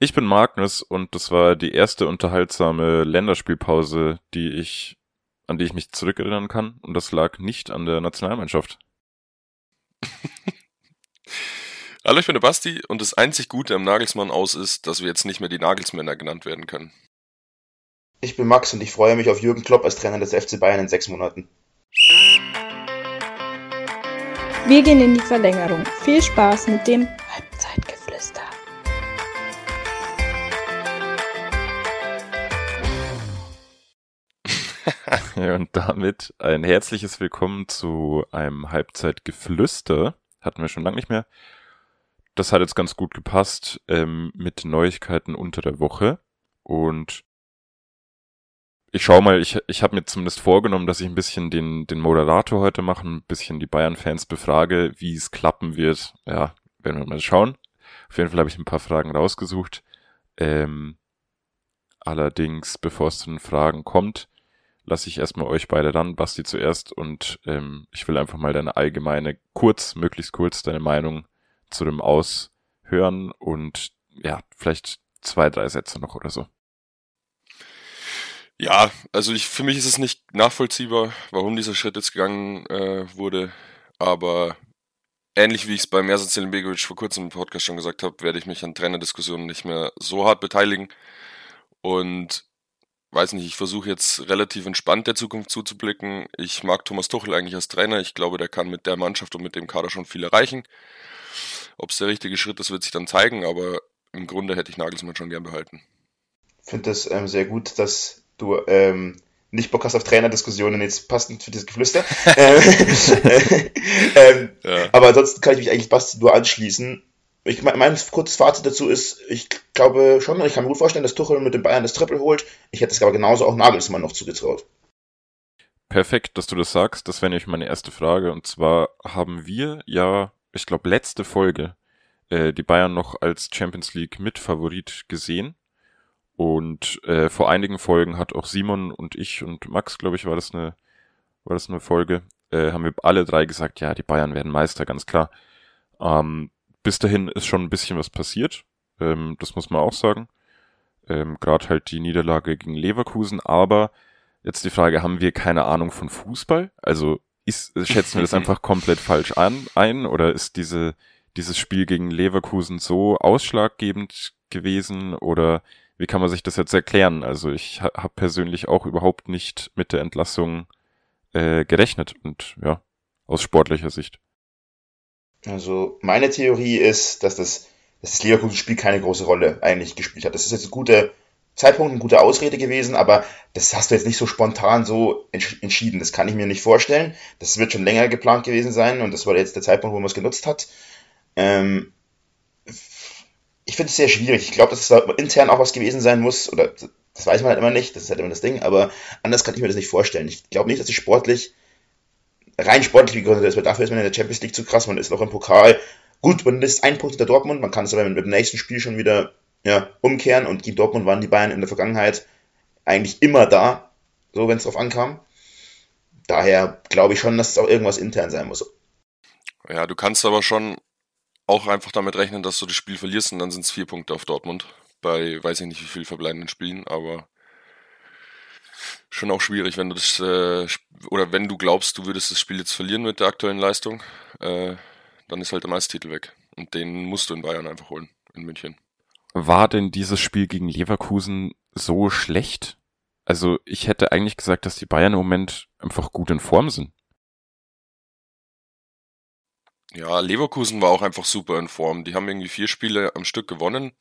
Ich bin Magnus und das war die erste unterhaltsame Länderspielpause, die ich, an die ich mich zurückerinnern kann. Und das lag nicht an der Nationalmannschaft. Hallo, ich bin der Basti und das einzig Gute am Nagelsmann aus ist, dass wir jetzt nicht mehr die Nagelsmänner genannt werden können. Ich bin Max und ich freue mich auf Jürgen Klopp als Trainer des FC Bayern in sechs Monaten. Wir gehen in die Verlängerung. Viel Spaß mit dem Und damit ein herzliches Willkommen zu einem Halbzeitgeflüster. Hatten wir schon lange nicht mehr. Das hat jetzt ganz gut gepasst ähm, mit Neuigkeiten unter der Woche. Und ich schau mal, ich, ich habe mir zumindest vorgenommen, dass ich ein bisschen den, den Moderator heute mache, ein bisschen die Bayern-Fans befrage, wie es klappen wird. Ja, werden wir mal schauen. Auf jeden Fall habe ich ein paar Fragen rausgesucht. Ähm, allerdings, bevor es zu den Fragen kommt, lasse ich erstmal euch beide ran, Basti zuerst, und ähm, ich will einfach mal deine allgemeine, kurz, möglichst kurz, deine Meinung zu dem Aushören und ja, vielleicht zwei, drei Sätze noch oder so. Ja, also ich, für mich ist es nicht nachvollziehbar, warum dieser Schritt jetzt gegangen äh, wurde, aber ähnlich wie ich es bei Mersan Selimbegovic vor kurzem im Podcast schon gesagt habe, werde ich mich an Trainerdiskussionen nicht mehr so hart beteiligen und weiß nicht, ich versuche jetzt relativ entspannt der Zukunft zuzublicken. Ich mag Thomas Tuchel eigentlich als Trainer. Ich glaube, der kann mit der Mannschaft und mit dem Kader schon viel erreichen. Ob es der richtige Schritt ist, wird sich dann zeigen, aber im Grunde hätte ich Nagelsmann schon gern behalten. Ich finde das ähm, sehr gut, dass du ähm, nicht Bock hast auf Trainerdiskussionen, jetzt passend für dieses Geflüster. ähm, ja. Aber ansonsten kann ich mich eigentlich Basti nur anschließen. Ich, mein, mein kurzes Fazit dazu ist, ich glaube schon, ich kann mir gut vorstellen, dass Tuchel mit den Bayern das Triple holt. Ich hätte es aber genauso auch Nagelsmann noch zugetraut. Perfekt, dass du das sagst. Das wäre nämlich meine erste Frage. Und zwar haben wir ja, ich glaube, letzte Folge äh, die Bayern noch als Champions League Mitfavorit gesehen. Und äh, vor einigen Folgen hat auch Simon und ich und Max, glaube ich, war das eine, war das eine Folge, äh, haben wir alle drei gesagt, ja, die Bayern werden Meister, ganz klar. Ähm, bis dahin ist schon ein bisschen was passiert, ähm, das muss man auch sagen. Ähm, Gerade halt die Niederlage gegen Leverkusen, aber jetzt die Frage, haben wir keine Ahnung von Fußball? Also ist, schätzen wir das einfach komplett falsch an, ein oder ist diese, dieses Spiel gegen Leverkusen so ausschlaggebend gewesen oder wie kann man sich das jetzt erklären? Also ich ha habe persönlich auch überhaupt nicht mit der Entlassung äh, gerechnet und ja, aus sportlicher Sicht. Also meine Theorie ist, dass das, dass das Leverkusen-Spiel keine große Rolle eigentlich gespielt hat. Das ist jetzt ein guter Zeitpunkt, eine gute Ausrede gewesen, aber das hast du jetzt nicht so spontan so entschieden. Das kann ich mir nicht vorstellen. Das wird schon länger geplant gewesen sein und das war jetzt der Zeitpunkt, wo man es genutzt hat. Ähm, ich finde es sehr schwierig. Ich glaube, dass es da intern auch was gewesen sein muss, oder das weiß man halt immer nicht, das ist halt immer das Ding, aber anders kann ich mir das nicht vorstellen. Ich glaube nicht, dass sie sportlich, rein sportlich gegründet ist, weil dafür ist man in der Champions League zu krass, man ist noch im Pokal. Gut, man ist ein Punkt hinter Dortmund, man kann es aber mit dem nächsten Spiel schon wieder ja, umkehren und gegen Dortmund waren die Bayern in der Vergangenheit eigentlich immer da, so wenn es drauf ankam. Daher glaube ich schon, dass es auch irgendwas intern sein muss. Ja, du kannst aber schon auch einfach damit rechnen, dass du das Spiel verlierst und dann sind es vier Punkte auf Dortmund. Bei weiß ich nicht wie viel verbleibenden Spielen, aber schon auch schwierig, wenn du das äh, oder wenn du glaubst, du würdest das Spiel jetzt verlieren mit der aktuellen Leistung, äh, dann ist halt der Meistertitel weg. Und den musst du in Bayern einfach holen, in München. War denn dieses Spiel gegen Leverkusen so schlecht? Also ich hätte eigentlich gesagt, dass die Bayern im Moment einfach gut in Form sind. Ja, Leverkusen war auch einfach super in Form. Die haben irgendwie vier Spiele am Stück gewonnen.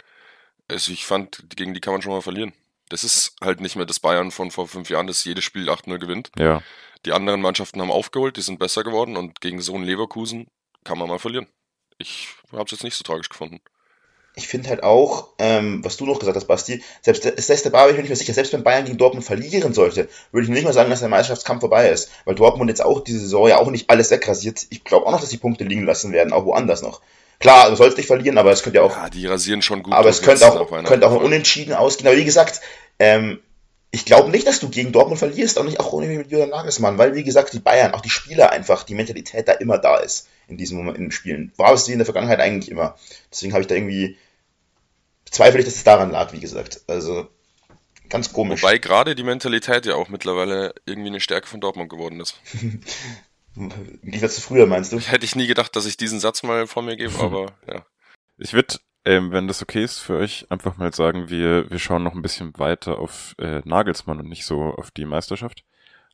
Also ich fand, gegen die kann man schon mal verlieren. Das ist halt nicht mehr das Bayern von vor fünf Jahren, das jedes Spiel 8-0 gewinnt. Ja. Die anderen Mannschaften haben aufgeholt, die sind besser geworden und gegen so einen Leverkusen kann man mal verlieren. Ich habe es jetzt nicht so tragisch gefunden ich finde halt auch, ähm, was du noch gesagt hast, Basti, selbst ist der Bar, ich bin nicht mehr sicher, selbst wenn Bayern gegen Dortmund verlieren sollte, würde ich nicht mal sagen, dass der Meisterschaftskampf vorbei ist, weil Dortmund jetzt auch diese Saison ja auch nicht alles wegrasiert. Ich glaube auch noch, dass die Punkte liegen lassen werden, auch woanders noch. Klar, du sollst nicht verlieren, aber es könnte ja auch. Ja, die rasieren schon gut. Aber es könnte auch, könnte auch unentschieden ausgehen. Aber wie gesagt, ähm, ich glaube nicht, dass du gegen Dortmund verlierst, auch nicht auch ohne mit Julian Nagelsmann, weil wie gesagt, die Bayern, auch die Spieler einfach, die Mentalität da immer da ist in diesem Moment in den Spielen. War es wie in der Vergangenheit eigentlich immer. Deswegen habe ich da irgendwie zweifle ich, dass es daran lag, wie gesagt. Also ganz komisch. Wobei gerade die Mentalität ja auch mittlerweile irgendwie eine Stärke von Dortmund geworden ist. Im Gegensatz zu früher, meinst du? Hätte ich nie gedacht, dass ich diesen Satz mal vor mir gebe, aber ja. Ich würde, ähm, wenn das okay ist für euch, einfach mal sagen, wir, wir schauen noch ein bisschen weiter auf äh, Nagelsmann und nicht so auf die Meisterschaft.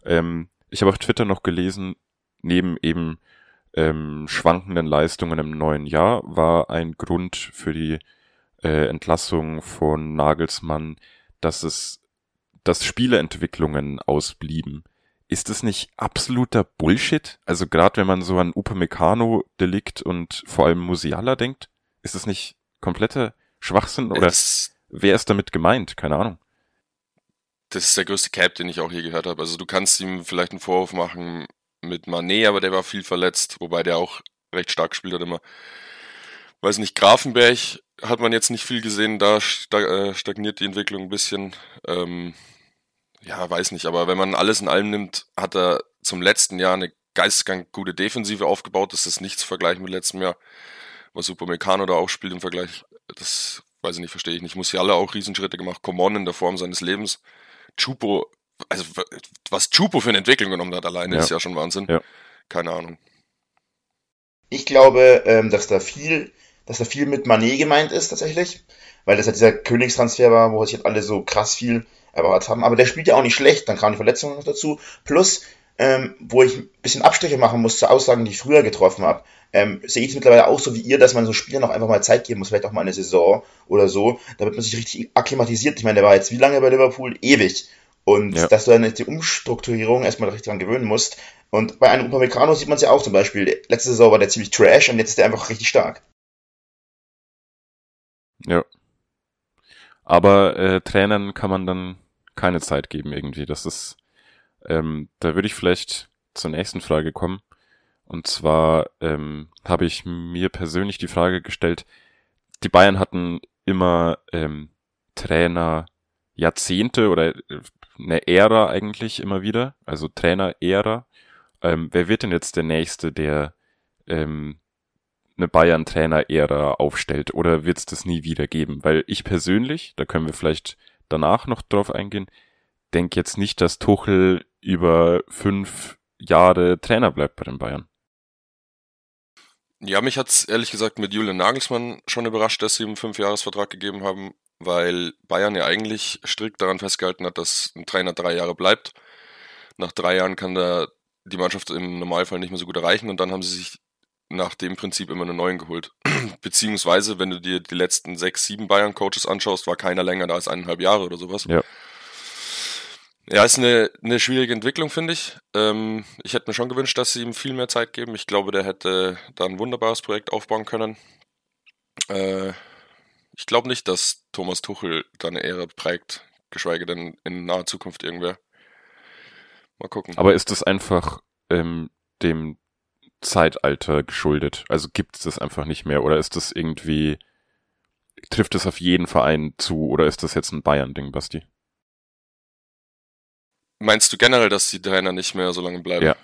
Ähm, ich habe auf Twitter noch gelesen, neben eben ähm, schwankenden Leistungen im neuen Jahr war ein Grund für die äh, Entlassung von Nagelsmann, dass es, dass Spieleentwicklungen ausblieben. Ist das nicht absoluter Bullshit? Also gerade wenn man so an Upamecano, Delikt und vor allem Musiala denkt, ist das nicht kompletter Schwachsinn oder Das, wer ist damit gemeint? Keine Ahnung. das ist der größte Cap, den ich auch je gehört habe. Also du kannst ihm vielleicht einen Vorwurf machen mit Manet, aber der war viel verletzt, wobei der auch recht stark gespielt hat immer. Weiß nicht, Grafenberg hat man jetzt nicht viel gesehen, da äh, stagniert die Entwicklung ein bisschen. Ähm, ja, weiß nicht, aber wenn man alles in allem nimmt, hat er zum letzten Jahr eine geisteskrank gute Defensive aufgebaut. Das ist nichts zu vergleichen mit letztem Jahr. Was Upamecano da auch spielt im Vergleich, das weiß ich nicht, verstehe ich nicht. Musiala auch Riesenschritte gemacht. Common in der Form seines Lebens. Chupo, also was Chupo für eine Entwicklung genommen hat alleine, Ja. ist ja schon Wahnsinn. Ja. Keine Ahnung. Ich glaube, ähm, dass da viel, dass da viel mit Manet gemeint ist tatsächlich, weil das ja dieser Königstransfer war, wo sich jetzt alle so krass viel erwartet haben. Aber der spielt ja auch nicht schlecht, dann kamen die Verletzungen noch dazu. Plus, ähm, wo ich ein bisschen Abstriche machen muss zu Aussagen, die ich früher getroffen habe, ähm, sehe ich es mittlerweile auch so wie ihr, dass man so Spielern auch einfach mal Zeit geben muss, vielleicht auch mal eine Saison oder so, damit man sich richtig akklimatisiert. Ich meine, der war jetzt wie lange bei Liverpool? Ewig. Und Ja. dass du dann die Umstrukturierung erstmal richtig dran gewöhnen musst. Und bei einem Upamecano sieht man es ja auch zum Beispiel. Letzte Saison war der ziemlich trash und jetzt ist der einfach richtig stark. Ja. Aber äh, Trainern kann man dann keine Zeit geben irgendwie. Das ist, ähm, da würde ich vielleicht zur nächsten Frage kommen. Und zwar ähm, habe ich mir persönlich die Frage gestellt, die Bayern hatten immer ähm, Trainer Jahrzehnte oder äh, eine Ära eigentlich immer wieder, also Trainer-Ära. Ähm, wer wird denn jetzt der Nächste, der ähm, eine Bayern-Trainer-Ära aufstellt oder wird es das nie wieder geben? Weil ich persönlich, da können wir vielleicht danach noch drauf eingehen, denke jetzt nicht, dass Tuchel über fünf Jahre Trainer bleibt bei den Bayern. Ja, mich hat's ehrlich gesagt mit Julian Nagelsmann schon überrascht, dass sie ihm einen Fünfjahresvertrag gegeben haben, weil Bayern ja eigentlich strikt daran festgehalten hat, dass ein Trainer drei Jahre bleibt. Nach drei Jahren kann der die Mannschaft im Normalfall nicht mehr so gut erreichen und dann haben sie sich nach dem Prinzip immer einen neuen geholt. Beziehungsweise, wenn du dir die letzten sechs, sieben Bayern-Coaches anschaust, war keiner länger da als eineinhalb Jahre oder sowas. Ja. Ja, ist eine, eine schwierige Entwicklung, finde ich. Ähm, ich hätte mir schon gewünscht, dass sie ihm viel mehr Zeit geben. Ich glaube, der hätte da ein wunderbares Projekt aufbauen können. Äh, ich glaube nicht, dass Thomas Tuchel da eine Ära prägt, geschweige denn in naher Zukunft irgendwer. Mal gucken. Aber ist das einfach ähm, dem Zeitalter geschuldet? Also gibt es das einfach nicht mehr? Oder ist das irgendwie, trifft es auf jeden Verein zu? Oder ist das jetzt ein Bayern-Ding, Basti? Meinst du generell, dass die Trainer nicht mehr so lange bleiben? Ja.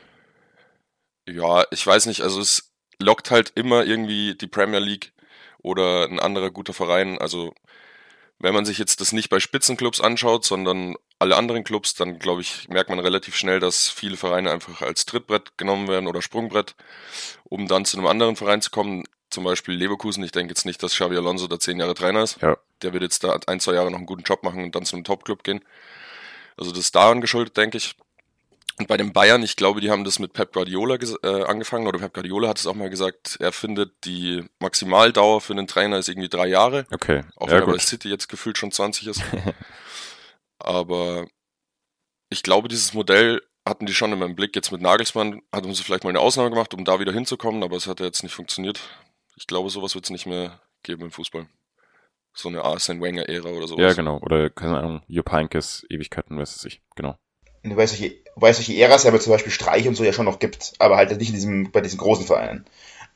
Ja, ich weiß nicht. Also es lockt halt immer irgendwie die Premier League oder ein anderer guter Verein. Also wenn man sich jetzt das nicht bei Spitzenclubs anschaut, sondern alle anderen Clubs, dann glaube ich, merkt man relativ schnell, dass viele Vereine einfach als Trittbrett genommen werden oder Sprungbrett, um dann zu einem anderen Verein zu kommen. Zum Beispiel Leverkusen. Ich denke jetzt nicht, dass Xavi Alonso da zehn Jahre Trainer ist. Ja. Der wird jetzt da ein, zwei Jahre noch einen guten Job machen und dann zu einem Top-Club gehen. Also das ist daran geschuldet, denke ich. Und bei den Bayern, ich glaube, die haben das mit Pep Guardiola äh, angefangen, oder Pep Guardiola hat es auch mal gesagt, er findet, die Maximaldauer für einen Trainer ist irgendwie drei Jahre, Okay. auch ja, wenn er bei. City jetzt gefühlt schon 20 ist. Aber ich glaube, dieses Modell hatten die schon in meinem Blick. Jetzt mit Nagelsmann hatten sie vielleicht mal eine Ausnahme gemacht, um da wieder hinzukommen, aber es hat ja jetzt nicht funktioniert. Ich glaube, sowas wird es nicht mehr geben im Fußball. So eine Arsene Wenger-Ära oder sowas. Ja, genau. Oder, keine Ahnung, Jupp Heynckes Ewigkeiten, weiß es ich. Genau. Wobei es solche, wobei es solche Äras ja aber zum Beispiel Streich und so ja schon noch gibt, aber halt nicht in diesem, bei diesen großen Vereinen.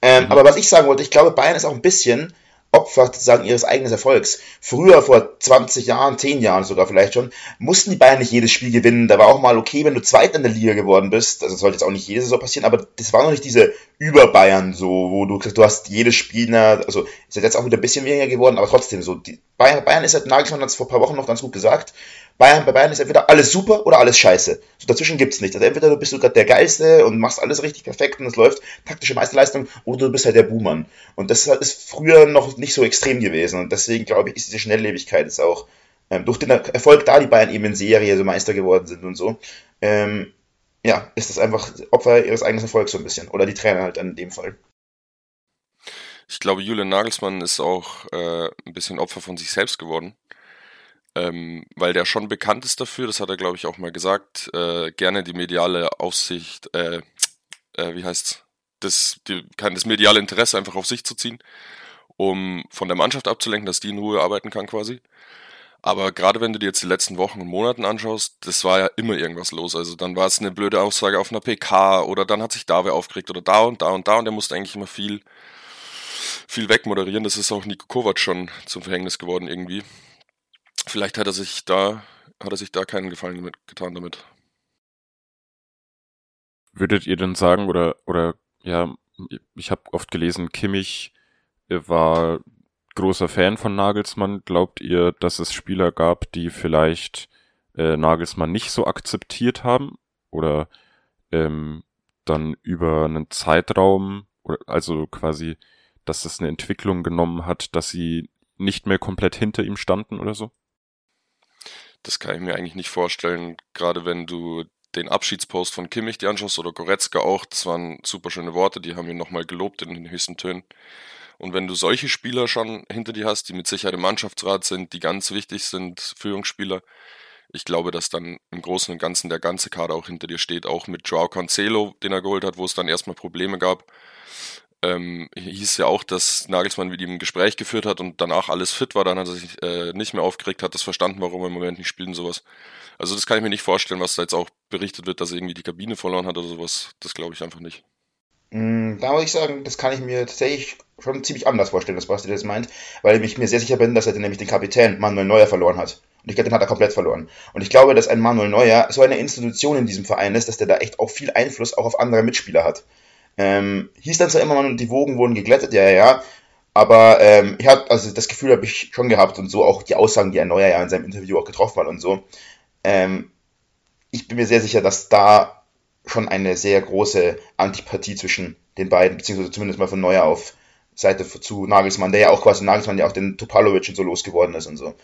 Ähm, Mhm. Aber was ich sagen wollte, ich glaube, Bayern ist auch ein bisschen Opfer sozusagen ihres eigenen Erfolgs. Früher, vor 20 Jahren, 10 Jahren sogar vielleicht schon, mussten die Bayern nicht jedes Spiel gewinnen. Da war auch mal okay, wenn du Zweiter in der Liga geworden bist. Also das sollte jetzt auch nicht jede Saison passieren, aber das war noch nicht diese Über-Bayern so, wo du du hast jedes Spiel, also ist jetzt auch wieder ein bisschen weniger geworden, aber trotzdem so. Die Bayern, Bayern ist halt, Nagelsmann hat es vor ein paar Wochen noch ganz gut gesagt, Bayern, bei Bayern ist entweder alles super oder alles scheiße. So dazwischen gibt's nicht. Also entweder du bist gerade der Geilste und machst alles richtig perfekt und es läuft taktische Meisterleistung oder du bist halt der Buhmann. Und das ist früher noch nicht so extrem gewesen und deswegen glaube ich, ist diese Schnelllebigkeit jetzt auch ähm, durch den Erfolg, da die Bayern eben in Serie so Meister geworden sind und so, ähm, ja, ist das einfach Opfer ihres eigenen Erfolgs so ein bisschen. Oder die Trainer halt in dem Fall. Ich glaube, Julian Nagelsmann ist auch äh, ein bisschen Opfer von sich selbst geworden ähm, weil der schon bekannt ist dafür, das hat er, glaube ich, auch mal gesagt, äh, gerne die mediale Aussicht, äh, äh, wie heißt's, das, das mediale Interesse einfach auf sich zu ziehen, um von der Mannschaft abzulenken, dass die in Ruhe arbeiten kann quasi. Aber gerade wenn du dir jetzt die letzten Wochen und Monaten anschaust, das war ja immer irgendwas los. Also dann war es eine blöde Aussage auf einer PK oder dann hat sich da wer aufgeregt oder da und da und da und der musste eigentlich immer viel, viel wegmoderieren. Das ist auch Nico Kovac schon zum Verhängnis geworden irgendwie. Vielleicht hat er sich da, hat er sich da keinen Gefallen damit, getan damit. Würdet ihr denn sagen, oder, oder, ja, ich habe oft gelesen, Kimmich war großer Fan von Nagelsmann. Glaubt ihr, dass es Spieler gab, die vielleicht äh, Nagelsmann nicht so akzeptiert haben? Oder ähm, dann über einen Zeitraum, also quasi, dass es eine Entwicklung genommen hat, dass sie nicht mehr komplett hinter ihm standen oder so? Das kann ich mir eigentlich nicht vorstellen, gerade wenn du den Abschiedspost von Kimmich dir anschaust oder Goretzka auch, das waren super schöne Worte, die haben ihn nochmal gelobt in den höchsten Tönen. Und wenn du solche Spieler schon hinter dir hast, die mit Sicherheit im Mannschaftsrat sind, die ganz wichtig sind, Führungsspieler, ich glaube, dass dann im Großen und Ganzen der ganze Kader auch hinter dir steht, auch mit Joao Cancelo, den er geholt hat, wo es dann erstmal Probleme gab ähm, hieß ja auch, dass Nagelsmann mit ihm ein Gespräch geführt hat und danach alles fit war, dann hat er sich äh, nicht mehr aufgeregt, hat das verstanden, warum er im Moment nicht spielt und sowas. Also das kann ich mir nicht vorstellen, was da jetzt auch berichtet wird, dass er irgendwie die Kabine verloren hat oder sowas. Das glaube ich einfach nicht. Mm, da muss ich sagen, das kann ich mir tatsächlich schon ziemlich anders vorstellen, was Basti das meint, weil ich mir sehr sicher bin, dass er nämlich den Kapitän Manuel Neuer verloren hat. Und ich glaube, den hat er komplett verloren. Und ich glaube, dass ein Manuel Neuer so eine Institution in diesem Verein ist, dass der da echt auch viel Einfluss auch auf andere Mitspieler hat. Ähm, hieß dann zwar immer, die Wogen wurden geglättet, ja, ja, aber ähm, ich habe also das Gefühl habe ich schon gehabt und so auch die Aussagen, die er Neuer ja in seinem Interview auch getroffen hat und so. Ähm, ich bin mir sehr sicher, dass da schon eine sehr große Antipathie zwischen den beiden, beziehungsweise zumindest mal von Neuer auf Seite zu Nagelsmann, der ja auch quasi Nagelsmann ja auch den Topalovic und so losgeworden ist und so.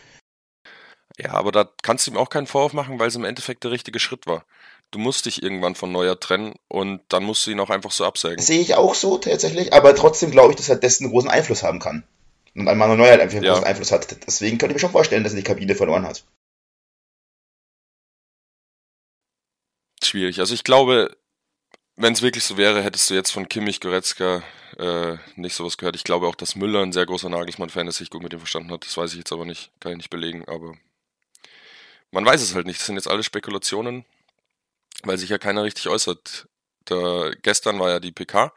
Ja, aber da kannst du ihm auch keinen Vorwurf machen, weil es im Endeffekt der richtige Schritt war du musst dich irgendwann von Neuer trennen und dann musst du ihn auch einfach so absägen. Sehe ich auch so tatsächlich, aber trotzdem glaube ich, dass er dessen großen Einfluss haben kann. Und ein Manuel Neuer halt einfach einen ja. großen Einfluss hat. Deswegen könnte ich mir schon vorstellen, dass er die Kabine verloren hat. Schwierig. Also ich glaube, wenn es wirklich so wäre, hättest du jetzt von Kimmich, Goretzka äh, nicht sowas gehört. Ich glaube auch, dass Müller ein sehr großer Nagelsmann-Fan ist, sich gut mit ihm verstanden hat. Das weiß ich jetzt aber nicht, kann ich nicht belegen, aber man weiß es halt nicht. Das sind jetzt alle Spekulationen weil sich ja keiner richtig äußert. Da, gestern war ja die PK,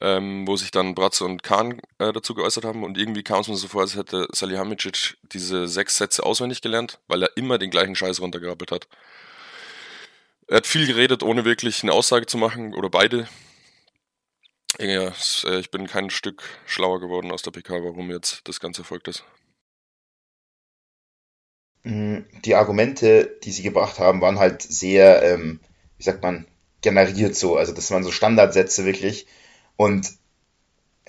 ähm, wo sich dann Bratze und Kahn äh, dazu geäußert haben und irgendwie kam es mir so vor, als hätte Salihamidzic diese sechs Sätze auswendig gelernt, weil er immer den gleichen Scheiß runtergerappelt hat. Er hat viel geredet, ohne wirklich eine Aussage zu machen, oder beide. Ja, äh, ich bin kein Stück schlauer geworden aus der PK, warum jetzt das Ganze erfolgt ist. Mm, die Argumente, die sie gebracht haben, waren halt sehr, ähm, wie sagt man, generiert so. Also das waren so Standardsätze wirklich. Und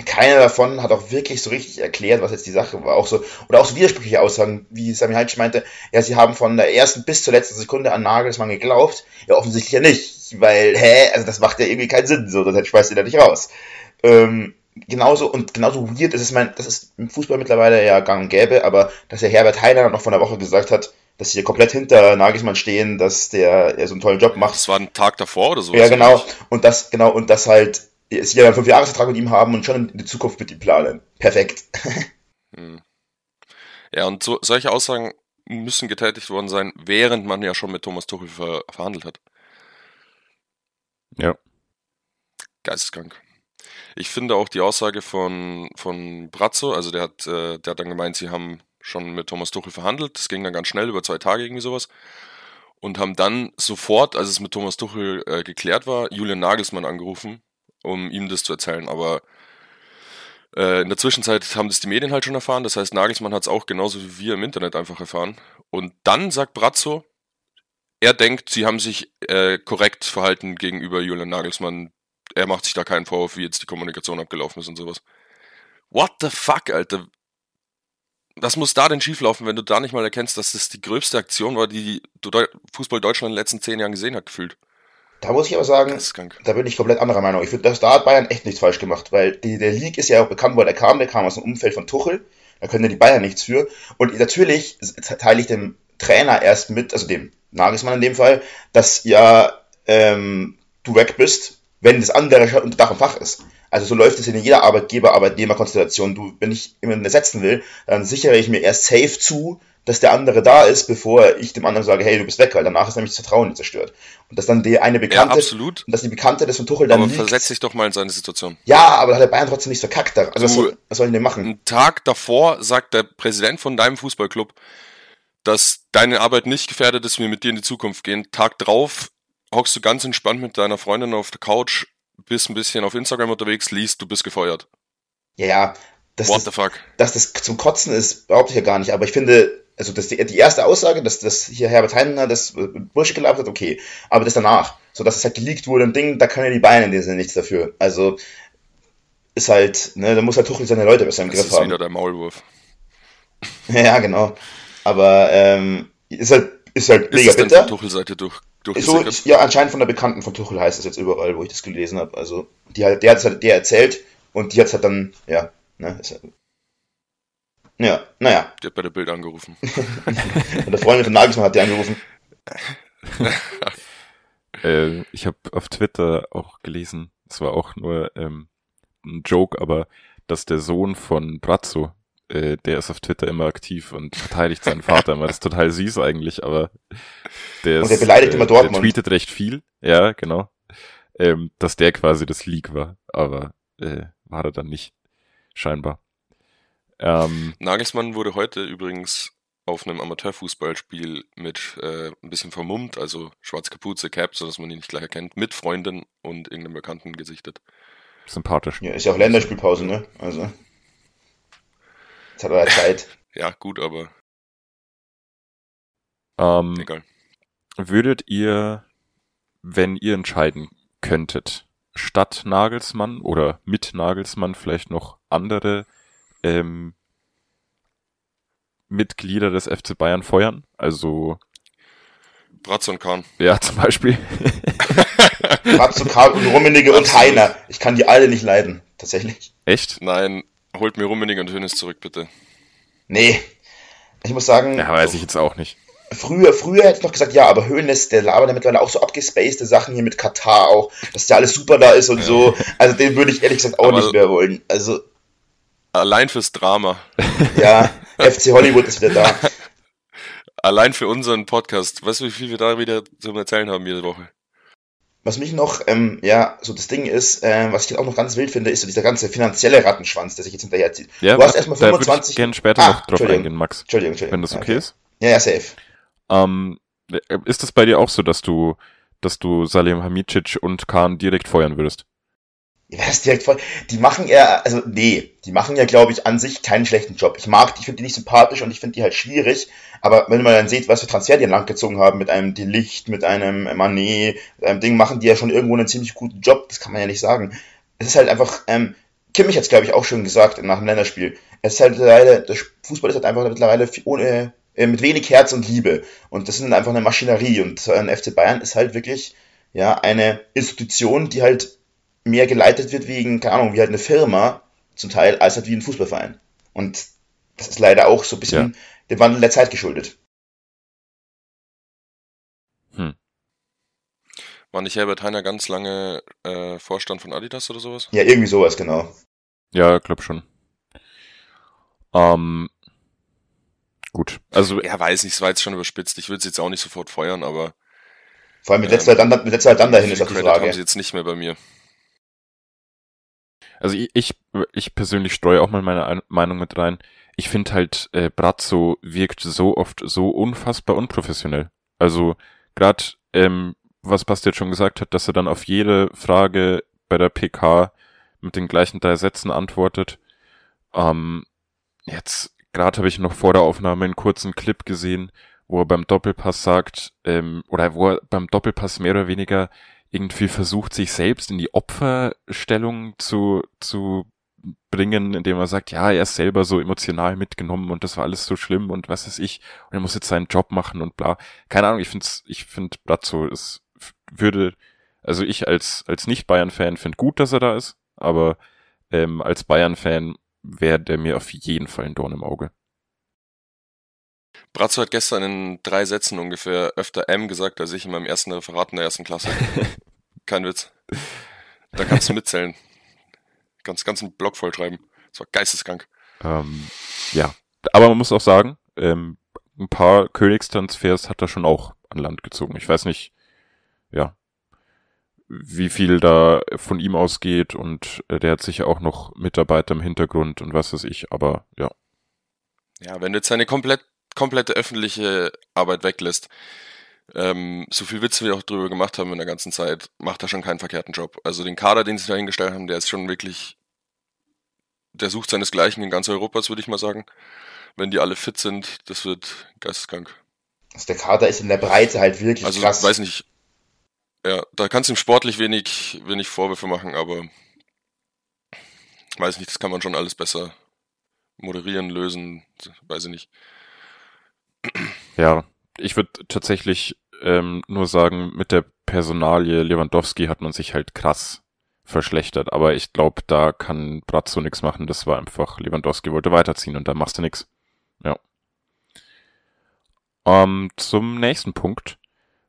keiner davon hat auch wirklich so richtig erklärt, was jetzt die Sache war. Auch so, oder auch so widersprüchliche Aussagen, wie Sami Heitsch meinte, ja, sie haben von der ersten bis zur letzten Sekunde an Nagelsmann geglaubt. Ja, offensichtlich ja nicht, weil, hä, also das macht ja irgendwie keinen Sinn, so, das schmeißt ihr da nicht raus. Ähm, genauso und genauso weird ist es, mein, das ist im Fußball mittlerweile ja gang und gäbe, aber dass der Herbert Heiler noch von der Woche gesagt hat, dass sie komplett hinter Nagelsmann stehen, dass der er so einen tollen Job macht. Das war ein Tag davor oder so. Ja, genau. Und das, genau, und das halt, sie ja einen Fünfjahresvertrag mit ihm haben und schon in die Zukunft mit ihm planen. Perfekt. hm. Ja, und so, solche Aussagen müssen getätigt worden sein, während man ja schon mit Thomas Tuchel ver verhandelt hat. Ja. Geisteskrank. Ich finde auch die Aussage von, von Brazzo, also der hat, äh, der hat dann gemeint, sie haben schon mit Thomas Tuchel verhandelt. Das ging dann ganz schnell, über zwei Tage irgendwie sowas. Und haben dann sofort, als es mit Thomas Tuchel äh, geklärt war, Julian Nagelsmann angerufen, um ihm das zu erzählen. Aber äh, in der Zwischenzeit haben das die Medien halt schon erfahren. Das heißt, Nagelsmann hat es auch genauso wie wir im Internet einfach erfahren. Und dann sagt Brazzo, er denkt, sie haben sich äh, korrekt verhalten gegenüber Julian Nagelsmann. Er macht sich da keinen Vorwurf, wie jetzt die Kommunikation abgelaufen ist und sowas. What the fuck, Alter? Was muss da denn schieflaufen, wenn du da nicht mal erkennst, dass das die gröbste Aktion war, die Fußball Deutschland in den letzten zehn Jahren gesehen hat, gefühlt? Da muss ich aber sagen, da bin ich komplett anderer Meinung. Ich finde, da hat Bayern echt nichts falsch gemacht, weil die, der League ist ja auch bekannt, wo er kam. Der kam aus dem Umfeld von Tuchel. Da können ja die Bayern nichts für. Und natürlich teile ich dem Trainer erst mit, also dem Nagelsmann in dem Fall, dass ja ähm, du weg bist, wenn das andere schon unter Dach und Fach ist. Also so läuft es in jeder Arbeitgeber-Arbeitnehmer-Konstellation. Du, wenn ich jemanden ersetzen will, dann sichere ich mir erst safe zu, dass der andere da ist, bevor ich dem anderen sage, hey, du bist weg, weil danach ist nämlich das Vertrauen zerstört. Und dass dann die eine Bekannte, ja, absolut. und dass die Bekannte des von Tuchel dann Aber liegt. versetz dich doch mal in seine Situation. Ja, aber da hat der Bayern trotzdem nicht verkackt. Also was, soll, was soll ich denn machen? Einen Tag davor sagt der Präsident von deinem Fußballclub, dass deine Arbeit nicht gefährdet ist, wir mit dir in die Zukunft gehen. Tag drauf hockst du ganz entspannt mit deiner Freundin auf der Couch, bist ein bisschen auf Instagram unterwegs, liest, du bist gefeuert. Ja, ja. What das, the fuck? Dass das zum Kotzen ist, behaupte ich ja gar nicht, aber ich finde, also das, die, die erste Aussage, dass, dass hier Herbert Heiner das Bullshit gelabert hat, okay. Aber das danach, so dass es halt geleakt wurde, ein Ding, da können ja die Beine in dem Sinne nichts dafür. Also ist halt, ne, da muss halt Tuchel seine Leute besser im das Griff haben. Das ist wieder der Maulwurf. ja, genau. Aber ähm, ist halt, ist halt mega ist das bitter. Von Tuchel-Seite durch, so, ja, anscheinend von der Bekannten von Tuchel heißt es jetzt überall, wo ich das gelesen habe. Also, die halt, der hat es halt der erzählt und die hat es halt dann, ja, ne, ist halt, ja, naja. Die hat bei der Bild angerufen. Und der Freundin von Nagelsmann hat die angerufen. äh, ich habe auf Twitter auch gelesen, es war auch nur ähm, ein Joke, aber dass der Sohn von Brazzo, äh, der ist auf Twitter immer aktiv und verteidigt seinen Vater immer. Das ist total süß eigentlich, aber der, und der beleidigt äh, immer Dortmund. Der tweetet recht viel, ja, genau. Ähm, dass der quasi das Leak war, aber äh, war er dann nicht, scheinbar. Ähm, Nagelsmann wurde heute übrigens auf einem Amateurfußballspiel mit äh, ein bisschen vermummt, also schwarze Kapuze, Cap, sodass man ihn nicht gleich erkennt, mit Freunden und irgendeinem Bekannten gesichtet. Sympathisch. Ja, ist ja auch Länderspielpause, ne? Also. Jetzt hat er ja Zeit. ja, gut, aber. Ähm, Egal. Würdet ihr, wenn ihr entscheiden könntet, statt Nagelsmann oder mit Nagelsmann vielleicht noch andere ähm, Mitglieder des FC Bayern feuern. Also Bratz und Kahn. Ja, zum Beispiel. Bratz und Kahn und Rummenigge und Heiner. Ich kann die alle nicht leiden, tatsächlich. Echt? Nein, holt mir Rummenigge und Hönes zurück, bitte. Nee. Ich muss sagen. Ja, weiß ich jetzt auch nicht. Früher, früher hätte ich noch gesagt, ja, aber Hönes, der labert ja mittlerweile auch so abgespacede Sachen hier mit Katar auch, dass ja alles super da ist und ja. so. Also den würde ich ehrlich gesagt auch aber nicht mehr wollen. Also. Allein fürs Drama. Ja, FC Hollywood ist wieder da. Allein für unseren Podcast. Weißt du, wie viel wir da wieder zu erzählen haben jede Woche? Was mich noch, ähm, ja, so das Ding ist, äh, was ich jetzt auch noch ganz wild finde, ist so dieser ganze finanzielle Rattenschwanz, der sich jetzt hinterherzieht. Ja, du hast erstmal 25. Ich gerne später ah, noch drauf eingehen, Max. Entschuldigung, Entschuldigung. Wenn das okay, okay. ist. Ja, ja, safe. Ähm, ist es bei dir auch so, dass du, dass du Salim Hamicic und Kahn direkt feuern würdest? Ja, das direkt voll. Die machen ja, also nee, die machen ja, glaube ich, an sich keinen schlechten Job. Ich mag die, ich finde die nicht sympathisch und ich finde die halt schwierig. Aber wenn man dann sieht, was für Transfer die langgezogen haben, mit einem Delicht, mit einem Manet, mit einem Ding, machen die ja schon irgendwo einen ziemlich guten Job. Das kann man ja nicht sagen. Es ist halt einfach, ähm, Kimmich hat es, glaube ich, auch schon gesagt nach dem Länderspiel. Es ist halt leider, der Fußball ist halt einfach mittlerweile ohne, äh, mit wenig Herz und Liebe. Und das ist einfach eine Maschinerie. Und ein FC Bayern ist halt wirklich, ja, eine Institution, die halt mehr geleitet wird wegen, keine Ahnung, wie halt eine Firma zum Teil, als halt wie ein Fußballverein. Und das ist leider auch so ein bisschen ja. dem Wandel der Zeit geschuldet. Hm. War nicht Herbert Heiner ganz lange äh, Vorstand von Adidas oder sowas? Ja, irgendwie sowas, genau. Ja, glaub schon. Ähm, gut, also. Er weiß nicht, es war jetzt schon überspitzt. Ich würde es jetzt auch nicht sofort feuern, aber. Vor allem mit letzter ähm, dann, mit letzter dann dahin ist auch die Frage. haben sie jetzt nicht mehr bei mir. Also ich, ich, ich persönlich streue auch mal meine Meinung mit rein. Ich finde halt, äh, Brazzo wirkt so oft so unfassbar unprofessionell. Also gerade, ähm, was Basti jetzt schon gesagt hat, dass er dann auf jede Frage bei der PK mit den gleichen drei Sätzen antwortet. Ähm, jetzt, gerade habe ich noch vor der Aufnahme einen kurzen Clip gesehen, wo er beim Doppelpass sagt, ähm, oder wo er beim Doppelpass mehr oder weniger irgendwie versucht, sich selbst in die Opferstellung zu, zu bringen, indem er sagt, ja, er ist selber so emotional mitgenommen und das war alles so schlimm und was weiß ich, und er muss jetzt seinen Job machen und bla. Keine Ahnung, ich finde ich finde Brazzo ist, würde, also ich als, als Nicht-Bayern-Fan finde gut, dass er da ist, aber ähm, als Bayern-Fan wäre der mir auf jeden Fall ein Dorn im Auge. Brazzo hat gestern in drei Sätzen ungefähr öfter M gesagt als ich in meinem ersten Referat in der ersten Klasse. Kein Witz. Da kannst du mitzählen. Ganz ganzen Blog vollschreiben. Das war geisteskrank. Ähm, ja, aber man muss auch sagen, ähm, ein paar Königstransfers hat er schon auch an Land gezogen. Ich weiß nicht, ja, wie viel da von ihm ausgeht und äh, der hat sicher auch noch Mitarbeiter im Hintergrund und was weiß ich, aber ja. Ja, wenn du jetzt seine komplett, komplette öffentliche Arbeit weglässt, ähm, so viel Witze wir auch drüber gemacht haben in der ganzen Zeit, macht er schon keinen verkehrten Job. Also den Kader, den sie da hingestellt haben, der ist schon wirklich, der sucht seinesgleichen in ganz Europas, würde ich mal sagen. Wenn die alle fit sind, das wird geisteskrank. Also der Kader ist in der Breite halt wirklich also, krass. Also weiß nicht, ja, da kannst du ihm sportlich wenig, wenig Vorwürfe machen, aber weiß nicht, das kann man schon alles besser moderieren, lösen, weiß ich nicht. Ja, ich würde tatsächlich ähm, nur sagen, mit der Personalie Lewandowski hat man sich halt krass verschlechtert. Aber ich glaube, da kann Brazzo nichts machen. Das war einfach, Lewandowski wollte weiterziehen und da machst du nichts. Ja. Ähm, zum nächsten Punkt,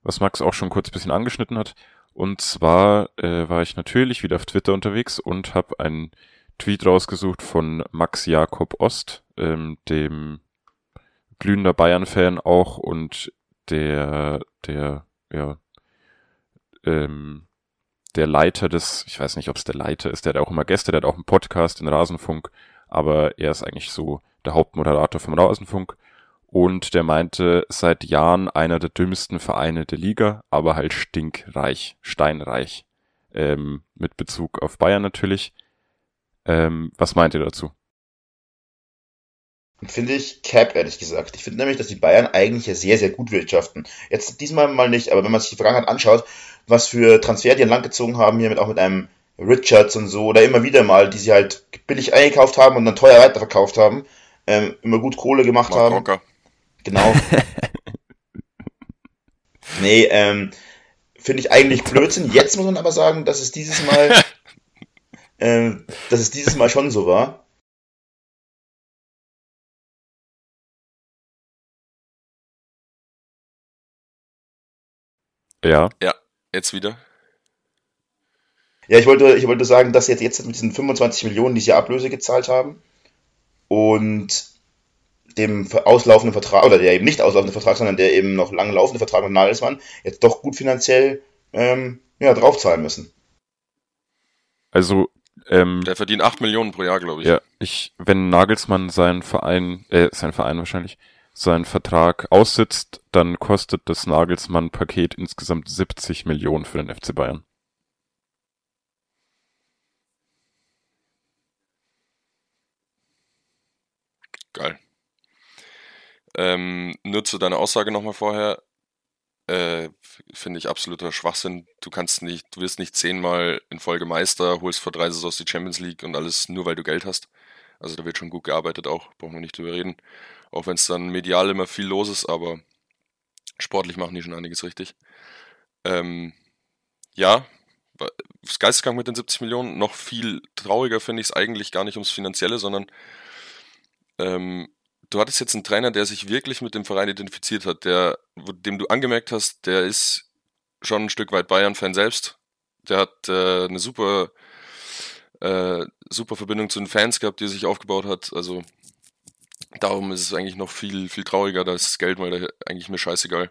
was Max auch schon kurz ein bisschen angeschnitten hat. Und zwar äh, war ich natürlich wieder auf Twitter unterwegs und habe einen Tweet rausgesucht von Max Jakob Ost, ähm, dem glühender Bayern-Fan auch und der, der, ja, ähm, der Leiter des, ich weiß nicht, ob es der Leiter ist, der hat auch immer Gäste, der hat auch einen Podcast in Rasenfunk, aber er ist eigentlich so der Hauptmoderator vom Rasenfunk und der meinte, seit Jahren einer der dümmsten Vereine der Liga, aber halt stinkreich, steinreich, ähm, mit Bezug auf Bayern natürlich. Ähm, was meint ihr dazu? Finde ich Cap, ehrlich gesagt. Ich finde nämlich, dass die Bayern eigentlich ja sehr, sehr gut wirtschaften. Jetzt diesmal mal nicht, aber wenn man sich die Vergangenheit anschaut, was für Transfer die langgezogen haben, hier mit, auch mit einem Richards und so, oder immer wieder mal, die sie halt billig eingekauft haben und dann teuer weiterverkauft haben, ähm, immer gut Kohle gemacht Mark haben. Rocker. Genau. nee, ähm, finde ich eigentlich Blödsinn. Jetzt muss man aber sagen, dass es dieses Mal, ähm, dass es dieses Mal schon so war. Ja. Ja, jetzt wieder. Ja, ich wollte, ich wollte sagen, dass jetzt, jetzt mit diesen 25 Millionen, die sie Ablöse gezahlt haben und dem auslaufenden Vertrag, oder der eben nicht auslaufende Vertrag, sondern der eben noch lang laufende Vertrag mit Nagelsmann, jetzt doch gut finanziell ähm, ja, draufzahlen müssen. Also, ähm, der verdient 8 Millionen pro Jahr, glaube ich. Ja, ich, wenn Nagelsmann seinen Verein, äh, sein Verein wahrscheinlich, seinen Vertrag aussitzt, dann kostet das Nagelsmann-Paket insgesamt 70 Millionen für den FC Bayern. Geil. Ähm, nur zu deiner Aussage nochmal vorher. Äh, Finde ich absoluter Schwachsinn. Du kannst nicht, du wirst nicht zehnmal in Folge Meister, holst vor drei Saisons die Champions League und alles nur weil du Geld hast. Also da wird schon gut gearbeitet auch, brauchen wir nicht drüber reden. Auch wenn es dann medial immer viel los ist, aber sportlich machen die schon einiges richtig. Ähm, ja, das Geistesgang mit den 70 Millionen, noch viel trauriger finde ich es eigentlich gar nicht ums Finanzielle, sondern ähm, du hattest jetzt einen Trainer, der sich wirklich mit dem Verein identifiziert hat, der, dem du angemerkt hast, der ist schon ein Stück weit Bayern-Fan selbst. Der hat äh, eine super, äh, super Verbindung zu den Fans gehabt, die er sich aufgebaut hat. Also Darum ist es eigentlich noch viel, viel trauriger, da ist das Geld mal eigentlich mir scheißegal.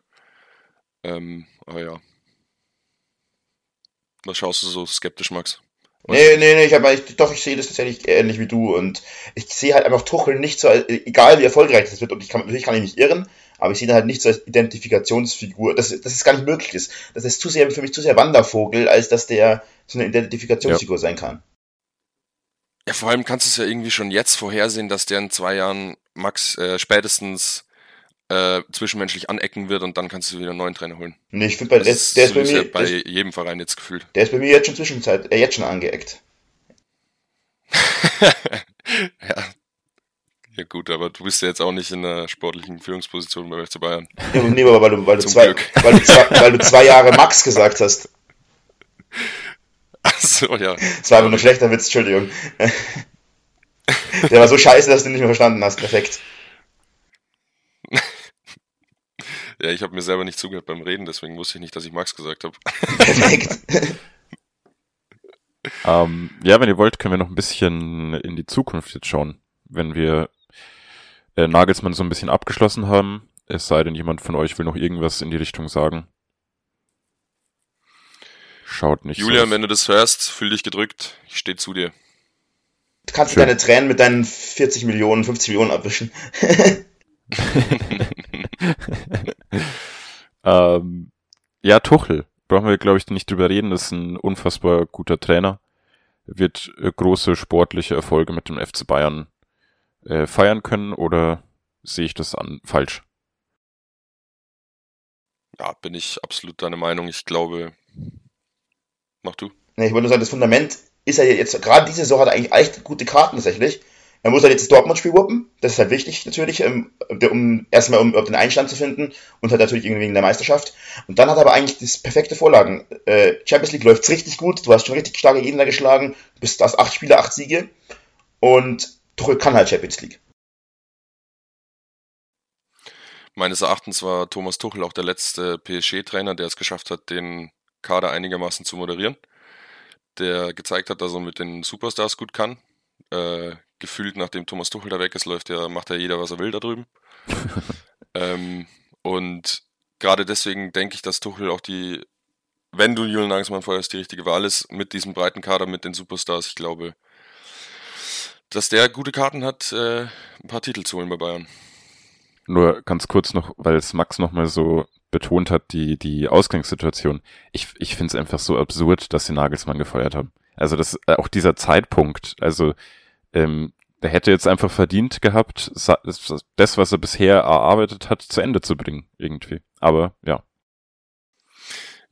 Ähm, aber ja. Was schaust du so skeptisch, Max? Nee, nee, nee, ich habe ich, doch, ich sehe das tatsächlich ähnlich wie du und ich sehe halt einfach Tuchel nicht so, egal wie erfolgreich das wird und ich kann, natürlich kann ich mich irren, aber ich sehe ihn halt nicht so als Identifikationsfigur, dass, dass es gar nicht möglich ist. Das ist zu sehr, für mich zu sehr Wandervogel, als dass der so eine Identifikationsfigur ja. sein kann. Ja, vor allem kannst du es ja irgendwie schon jetzt vorhersehen, dass der in zwei Jahren max äh, spätestens äh, zwischenmenschlich anecken wird und dann kannst du wieder einen neuen Trainer holen. Nee, ich finde, der, ist, der ist bei mir. Bei das, jedem Verein jetzt gefühlt. Der ist bei mir jetzt schon Zwischenzeit, äh, jetzt schon angeeckt. ja. Ja gut, aber du bist ja jetzt auch nicht in einer sportlichen Führungsposition bei FC Bayern. Ja, nee, aber weil du, weil, du zwei, weil, du zwei, weil du zwei Jahre Max gesagt hast. Achso, ja. Das war aber ein schlechter Witz, Entschuldigung. Der war so scheiße, dass du ihn nicht mehr verstanden hast. Perfekt. Ja, ich habe mir selber nicht zugehört beim Reden, deswegen wusste ich nicht, dass ich Max gesagt habe. Perfekt. ähm, ja, wenn ihr wollt, können wir noch ein bisschen in die Zukunft jetzt schauen. Wenn wir äh, Nagelsmann so ein bisschen abgeschlossen haben, es sei denn, jemand von euch will noch irgendwas in die Richtung sagen. Schaut nicht Julian, so wenn du das hörst, fühl dich gedrückt. Ich stehe zu dir. Du kannst Schön. deine Tränen mit deinen 40 Millionen, 50 Millionen abwischen. ähm, ja, Tuchel. Brauchen wir, glaube ich, nicht drüber reden. Das ist ein unfassbar guter Trainer. Wird äh, große sportliche Erfolge mit dem FC Bayern äh, feiern können oder sehe ich das an falsch? Ja, bin ich absolut deiner Meinung. Ich glaube, mach du. Nee, ich wollte nur sagen, das Fundament ist ja jetzt, gerade diese Saison hat er eigentlich echt gute Karten tatsächlich. Er muss halt jetzt das Dortmund-Spiel wuppen. Das ist halt wichtig natürlich, ähm, um erstmal um, um den Einstand zu finden und halt natürlich irgendwie wegen der Meisterschaft. Und dann hat er aber eigentlich das perfekte Vorlagen. Äh, Champions League läuft's richtig gut. Du hast schon richtig starke Gegner geschlagen. Du bist aus acht Spiele, acht Siege. Und Tuchel kann halt Champions League. Meines Erachtens war Thomas Tuchel auch der letzte PSG-Trainer, der es geschafft hat, den Kader einigermaßen zu moderieren. Der gezeigt hat, dass er mit den Superstars gut kann. Äh, gefühlt, nachdem Thomas Tuchel da weg ist, läuft ja, macht ja jeder, was er will da drüben. ähm, und gerade deswegen denke ich, dass Tuchel auch die, wenn du Julian Nagelsmann feuerst, die richtige Wahl ist, mit diesem breiten Kader, mit den Superstars. Ich glaube, dass der gute Karten hat, äh, ein paar Titel zu holen bei Bayern. Nur ganz kurz noch, weil es Max nochmal so betont hat, die, die Ausgangssituation. Ich, ich finde es einfach so absurd, dass sie Nagelsmann gefeuert haben. Also das, äh, auch dieser Zeitpunkt, also ähm, der hätte jetzt einfach verdient gehabt, das, was er bisher erarbeitet hat, zu Ende zu bringen, irgendwie. Aber ja.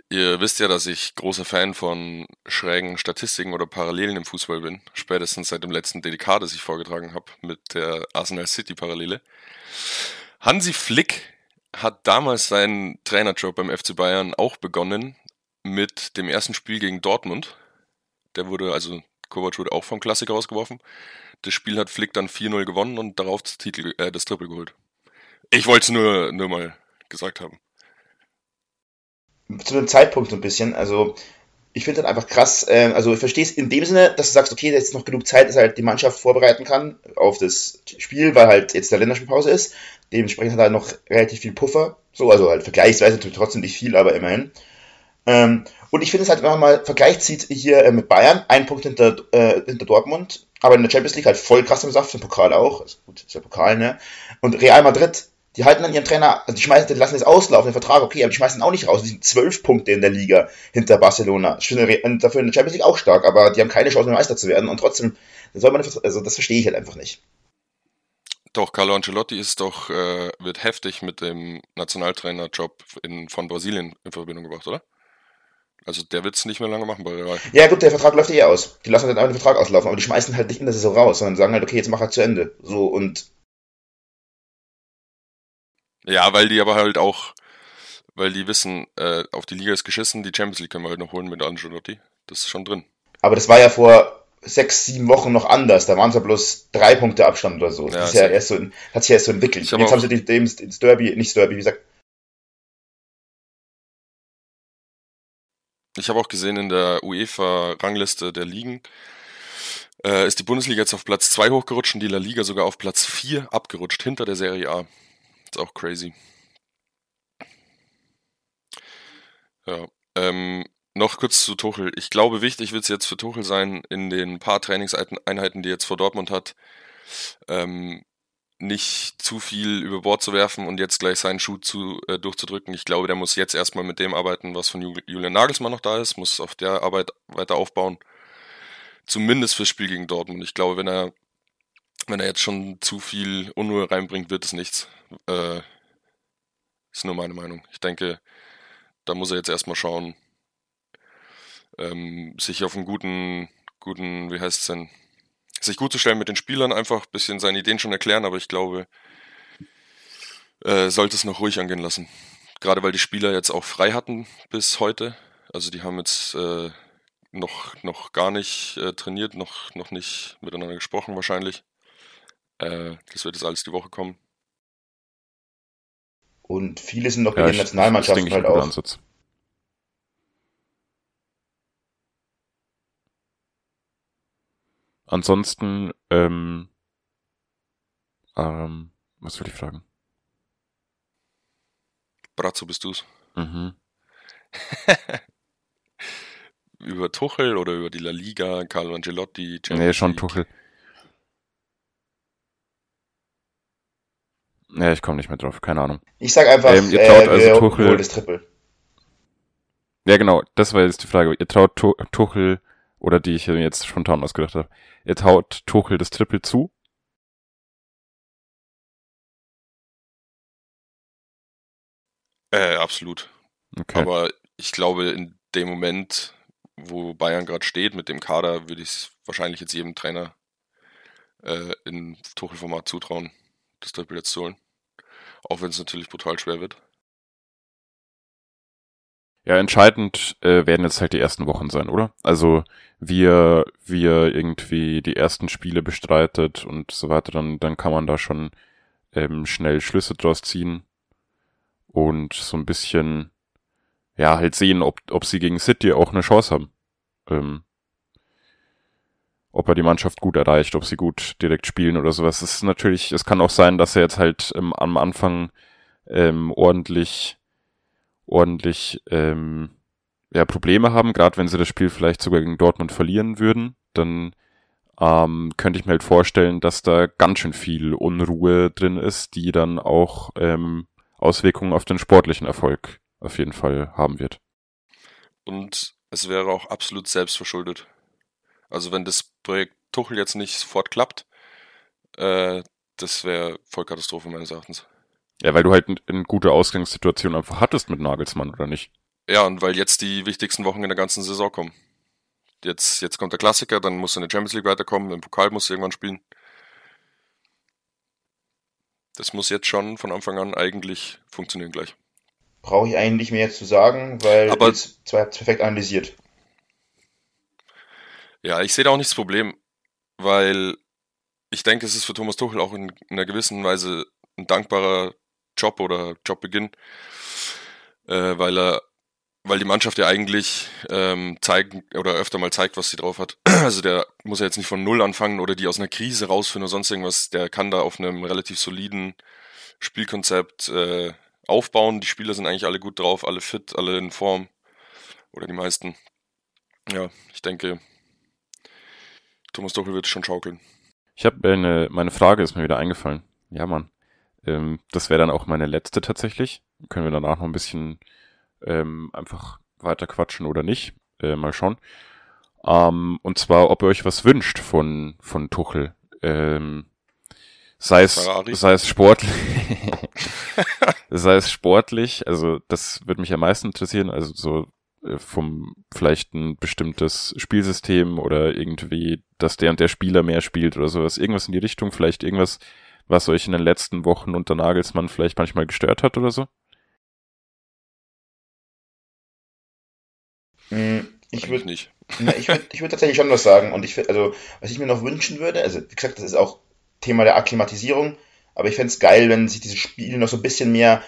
Ihr wisst ja, dass ich großer Fan von schrägen Statistiken oder Parallelen im Fußball bin. Spätestens seit dem letzten DDK, das ich vorgetragen habe, mit der Arsenal City Parallele. Hansi Flick hat damals seinen Trainerjob beim FC Bayern auch begonnen mit dem ersten Spiel gegen Dortmund. Der wurde also Kovac wurde auch vom Klassiker rausgeworfen. Das Spiel hat Flick dann 4-0 gewonnen und darauf das, Titel, äh, das Triple geholt. Ich wollte es nur, nur mal gesagt haben. Zu dem Zeitpunkt so ein bisschen, also ich finde das einfach krass, äh, also ich verstehe es in dem Sinne, dass du sagst, okay, ist noch genug Zeit, dass halt die Mannschaft vorbereiten kann auf das Spiel, weil halt jetzt der Länderspielpause ist. Dementsprechend hat er noch relativ viel Puffer, so, also halt vergleichsweise trotzdem nicht viel, aber immerhin. Ähm, und ich finde es halt, wenn man mal Vergleich zieht hier äh, mit Bayern, ein Punkt hinter, äh, hinter Dortmund, aber in der Champions League halt voll krass im Saft, im Pokal auch, also gut, ist ja Pokal, ne? Und Real Madrid, die halten dann ihren Trainer, also die schmeißen, die lassen jetzt auslaufen, den Vertrag, okay, aber die schmeißen auch nicht raus. Die sind zwölf Punkte in der Liga hinter Barcelona. Und dafür in der Champions League auch stark, aber die haben keine Chance mehr Meister zu werden und trotzdem, soll man, also das verstehe ich halt einfach nicht. Doch, Carlo Ancelotti ist doch, äh, wird heftig mit dem Nationaltrainerjob in, von Brasilien in Verbindung gebracht, oder? Also der wird es nicht mehr lange machen bei Real. Ja gut, der Vertrag läuft eh aus. Die lassen halt einfach den Vertrag auslaufen, aber die schmeißen halt nicht in der Saison raus, sondern sagen halt, okay, jetzt mach halt zu Ende. So und. Ja, weil die aber halt auch, weil die wissen, äh, auf die Liga ist geschissen, die Champions League können wir halt noch holen mit Ancelotti. Das ist schon drin. Aber das war ja vor sechs, sieben Wochen noch anders. Da waren es ja bloß drei Punkte Abstand oder so. Das ja, ist ja erst so, hat sich ja erst so entwickelt. Jetzt haben sie dem ins Derby, nicht Derby, wie gesagt, Ich habe auch gesehen in der UEFA-Rangliste der Ligen äh, ist die Bundesliga jetzt auf Platz 2 hochgerutscht und die La Liga sogar auf Platz 4 abgerutscht, hinter der Serie A. Ist auch crazy. Ja. Ähm, noch kurz zu Tuchel. Ich glaube, wichtig wird es jetzt für Tuchel sein, in den paar Trainingseinheiten, die er jetzt vor Dortmund hat, ähm, nicht zu viel über Bord zu werfen und jetzt gleich seinen Schuh zu, äh, durchzudrücken. Ich glaube, der muss jetzt erstmal mit dem arbeiten, was von Julian Nagelsmann noch da ist, muss auf der Arbeit weiter aufbauen. Zumindest fürs Spiel gegen Dortmund. Ich glaube, wenn er, wenn er jetzt schon zu viel Unruhe reinbringt, wird es nichts. Äh, ist nur meine Meinung. Ich denke, da muss er jetzt erstmal schauen, ähm, sich auf einen guten, guten, wie heißt es denn, sich gut zu stellen mit den Spielern, einfach ein bisschen seine Ideen schon erklären, aber ich glaube, äh, sollte es noch ruhig angehen lassen. Gerade weil die Spieler jetzt auch frei hatten bis heute. Also die haben jetzt äh, noch, noch gar nicht äh, trainiert, noch, noch nicht miteinander gesprochen wahrscheinlich. Äh, das wird jetzt alles die Woche kommen. Und viele sind noch ja, in den Nationalmannschaften halt auch. Ansatz. Ansonsten, ähm, ähm, was will ich fragen? Brazzo, bist du's? Mhm. über Tuchel oder über die La Liga, Carlo Angelotti? Champions nee, schon League? Tuchel. Ja, ich komme nicht mehr drauf, keine Ahnung. Ich sag einfach, ähm, ihr traut äh, also Tuchel. Das Triple. Ja, genau, das war jetzt die Frage. Ihr traut Tuchel oder die ich mir jetzt spontan ausgedacht habe. Ihr taut Tuchel das Triple zu. Äh, absolut. Okay. Aber ich glaube, in dem Moment, wo Bayern gerade steht, mit dem Kader, würde ich es wahrscheinlich jetzt jedem Trainer äh, in Tuchel-Format zutrauen, das Triple jetzt zu holen. Auch wenn es natürlich brutal schwer wird. Ja, entscheidend äh, werden jetzt halt die ersten Wochen sein, oder? Also wie wie irgendwie die ersten Spiele bestreitet und so weiter, dann, dann kann man da schon ähm, schnell Schlüsse draus ziehen und so ein bisschen, ja, halt sehen, ob, ob sie gegen City auch eine Chance haben. Ähm, ob er die Mannschaft gut erreicht, ob sie gut direkt spielen oder sowas. Es ist natürlich, es kann auch sein, dass er jetzt halt ähm, am Anfang ähm, ordentlich ordentlich ähm, ja, Probleme haben, gerade wenn sie das Spiel vielleicht sogar gegen Dortmund verlieren würden, dann ähm, könnte ich mir halt vorstellen, dass da ganz schön viel Unruhe drin ist, die dann auch ähm, Auswirkungen auf den sportlichen Erfolg auf jeden Fall haben wird. Und es wäre auch absolut selbstverschuldet. Also wenn das Projekt Tuchel jetzt nicht sofort klappt, äh, das wäre Vollkatastrophe meines Erachtens. Ja, weil du halt eine gute Ausgangssituation einfach hattest mit Nagelsmann, oder nicht? Ja, und weil jetzt die wichtigsten Wochen in der ganzen Saison kommen. Jetzt, jetzt kommt der Klassiker, dann muss in der Champions League weiterkommen, im Pokal muss irgendwann spielen. Das muss jetzt schon von Anfang an eigentlich funktionieren gleich. Brauche ich eigentlich mehr zu sagen, weil Aber, jetzt perfekt analysiert. Ja, ich sehe da auch nicht das Problem, weil ich denke, es ist für Thomas Tuchel auch in, in einer gewissen Weise ein dankbarer Job oder Jobbeginn, äh, weil er weil die Mannschaft ja eigentlich ähm, zeigt oder öfter mal zeigt, was sie drauf hat. Also der muss ja jetzt nicht von null anfangen oder die aus einer Krise rausfinden oder sonst irgendwas. Der kann da auf einem relativ soliden Spielkonzept äh, aufbauen. Die Spieler sind eigentlich alle gut drauf, alle fit, alle in Form. Oder die meisten. Ja, ich denke, Thomas Doppel wird schon schaukeln. Ich habe eine, meine Frage ist mir wieder eingefallen. Ja, Mann. Ähm, das wäre dann auch meine letzte tatsächlich. Können wir danach noch ein bisschen ähm, einfach weiter quatschen oder nicht. Äh, mal schauen. Ähm, und zwar, ob ihr euch was wünscht von, von Tuchel. Ähm, sei es, sei es sportlich, sei es sportlich, also das würde mich am meisten interessieren, also so vom vielleicht ein bestimmtes Spielsystem oder irgendwie, dass der und der Spieler mehr spielt oder sowas, irgendwas in die Richtung, vielleicht irgendwas, was euch in den letzten Wochen unter Nagelsmann vielleicht manchmal gestört hat oder so? Hm, ich würde nicht. ich würde ich würd tatsächlich schon was sagen. Und ich also, was ich mir noch wünschen würde, also wie gesagt, das ist auch Thema der Akklimatisierung, aber ich fände es geil, wenn sich diese Spiele noch so ein bisschen mehr,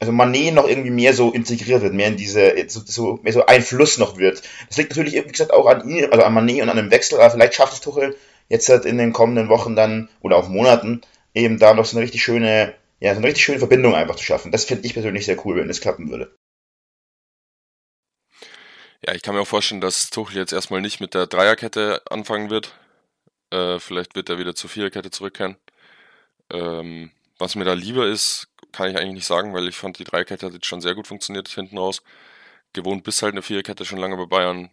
also Manet noch irgendwie mehr so integriert wird, mehr in diese, so, so, mehr so ein Fluss noch wird. Das liegt natürlich, wie gesagt, auch an ihm, also an Manet und an dem Wechsel, aber vielleicht schafft es Tuchel jetzt halt in den kommenden Wochen dann, oder auch Monaten, eben da noch so eine richtig schöne, ja, so eine richtig schöne Verbindung einfach zu schaffen. Das finde ich persönlich sehr cool, wenn das klappen würde. Ja, ich kann mir auch vorstellen, dass Tuchel jetzt erstmal nicht mit der Dreierkette anfangen wird. Äh, vielleicht wird er wieder zur Viererkette zurückkehren. Ähm, was mir da lieber ist, kann ich eigentlich nicht sagen, weil ich fand, die Dreierkette hat jetzt schon sehr gut funktioniert hinten raus. Gewohnt bist halt eine Viererkette schon lange bei Bayern.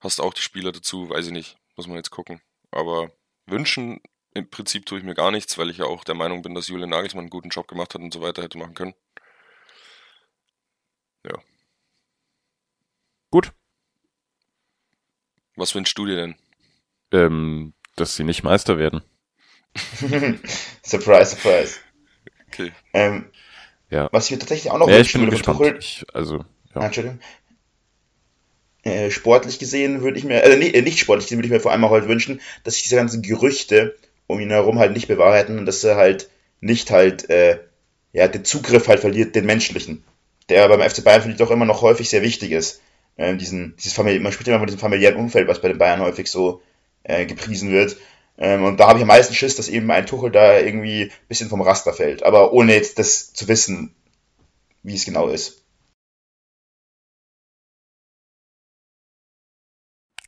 Hast auch die Spieler dazu, weiß ich nicht. Muss man jetzt gucken. Aber wünschen im Prinzip tue ich mir gar nichts, weil ich ja auch der Meinung bin, dass Julian Nagelsmann einen guten Job gemacht hat und so weiter hätte machen können. Ja. Gut. Was wünschst du dir denn? Ähm, dass sie nicht Meister werden. surprise, surprise. Okay. Ähm, Ja. was mir tatsächlich auch noch Ja, ich bin gespannt. Tuchel, Ich, also, Ah, ja. Entschuldigung. Äh, sportlich gesehen würde ich mir, also nicht, äh, nicht sportlich gesehen würde ich mir vor allem auch halt wünschen, dass sich diese ganzen Gerüchte um ihn herum halt nicht bewahrheiten und dass er halt nicht halt, äh, ja, den Zugriff halt verliert, den menschlichen, der beim FC Bayern finde ich doch immer noch häufig sehr wichtig ist. Ähm, diesen, dieses Famili man spricht immer von diesem familiären Umfeld, was bei den Bayern häufig so äh, gepriesen wird. Ähm, und da habe ich am meisten Schiss, dass eben ein Tuchel da irgendwie ein bisschen vom Raster fällt, aber ohne jetzt das zu wissen, wie es genau ist.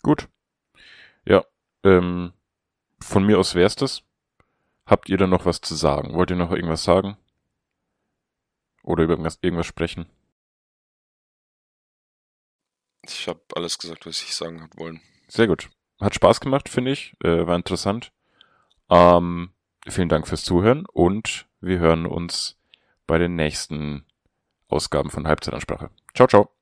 Gut. Ja, ähm, von mir aus wär's das. Habt ihr da noch was zu sagen? Wollt ihr noch irgendwas sagen? Oder über irgendwas, irgendwas sprechen? Ich habe alles gesagt, was ich sagen habe wollen. Sehr gut. Hat Spaß gemacht, finde ich. Äh, war interessant. Ähm, vielen Dank fürs Zuhören und wir hören uns bei den nächsten Ausgaben von Halbzeitansprache. Ciao, ciao.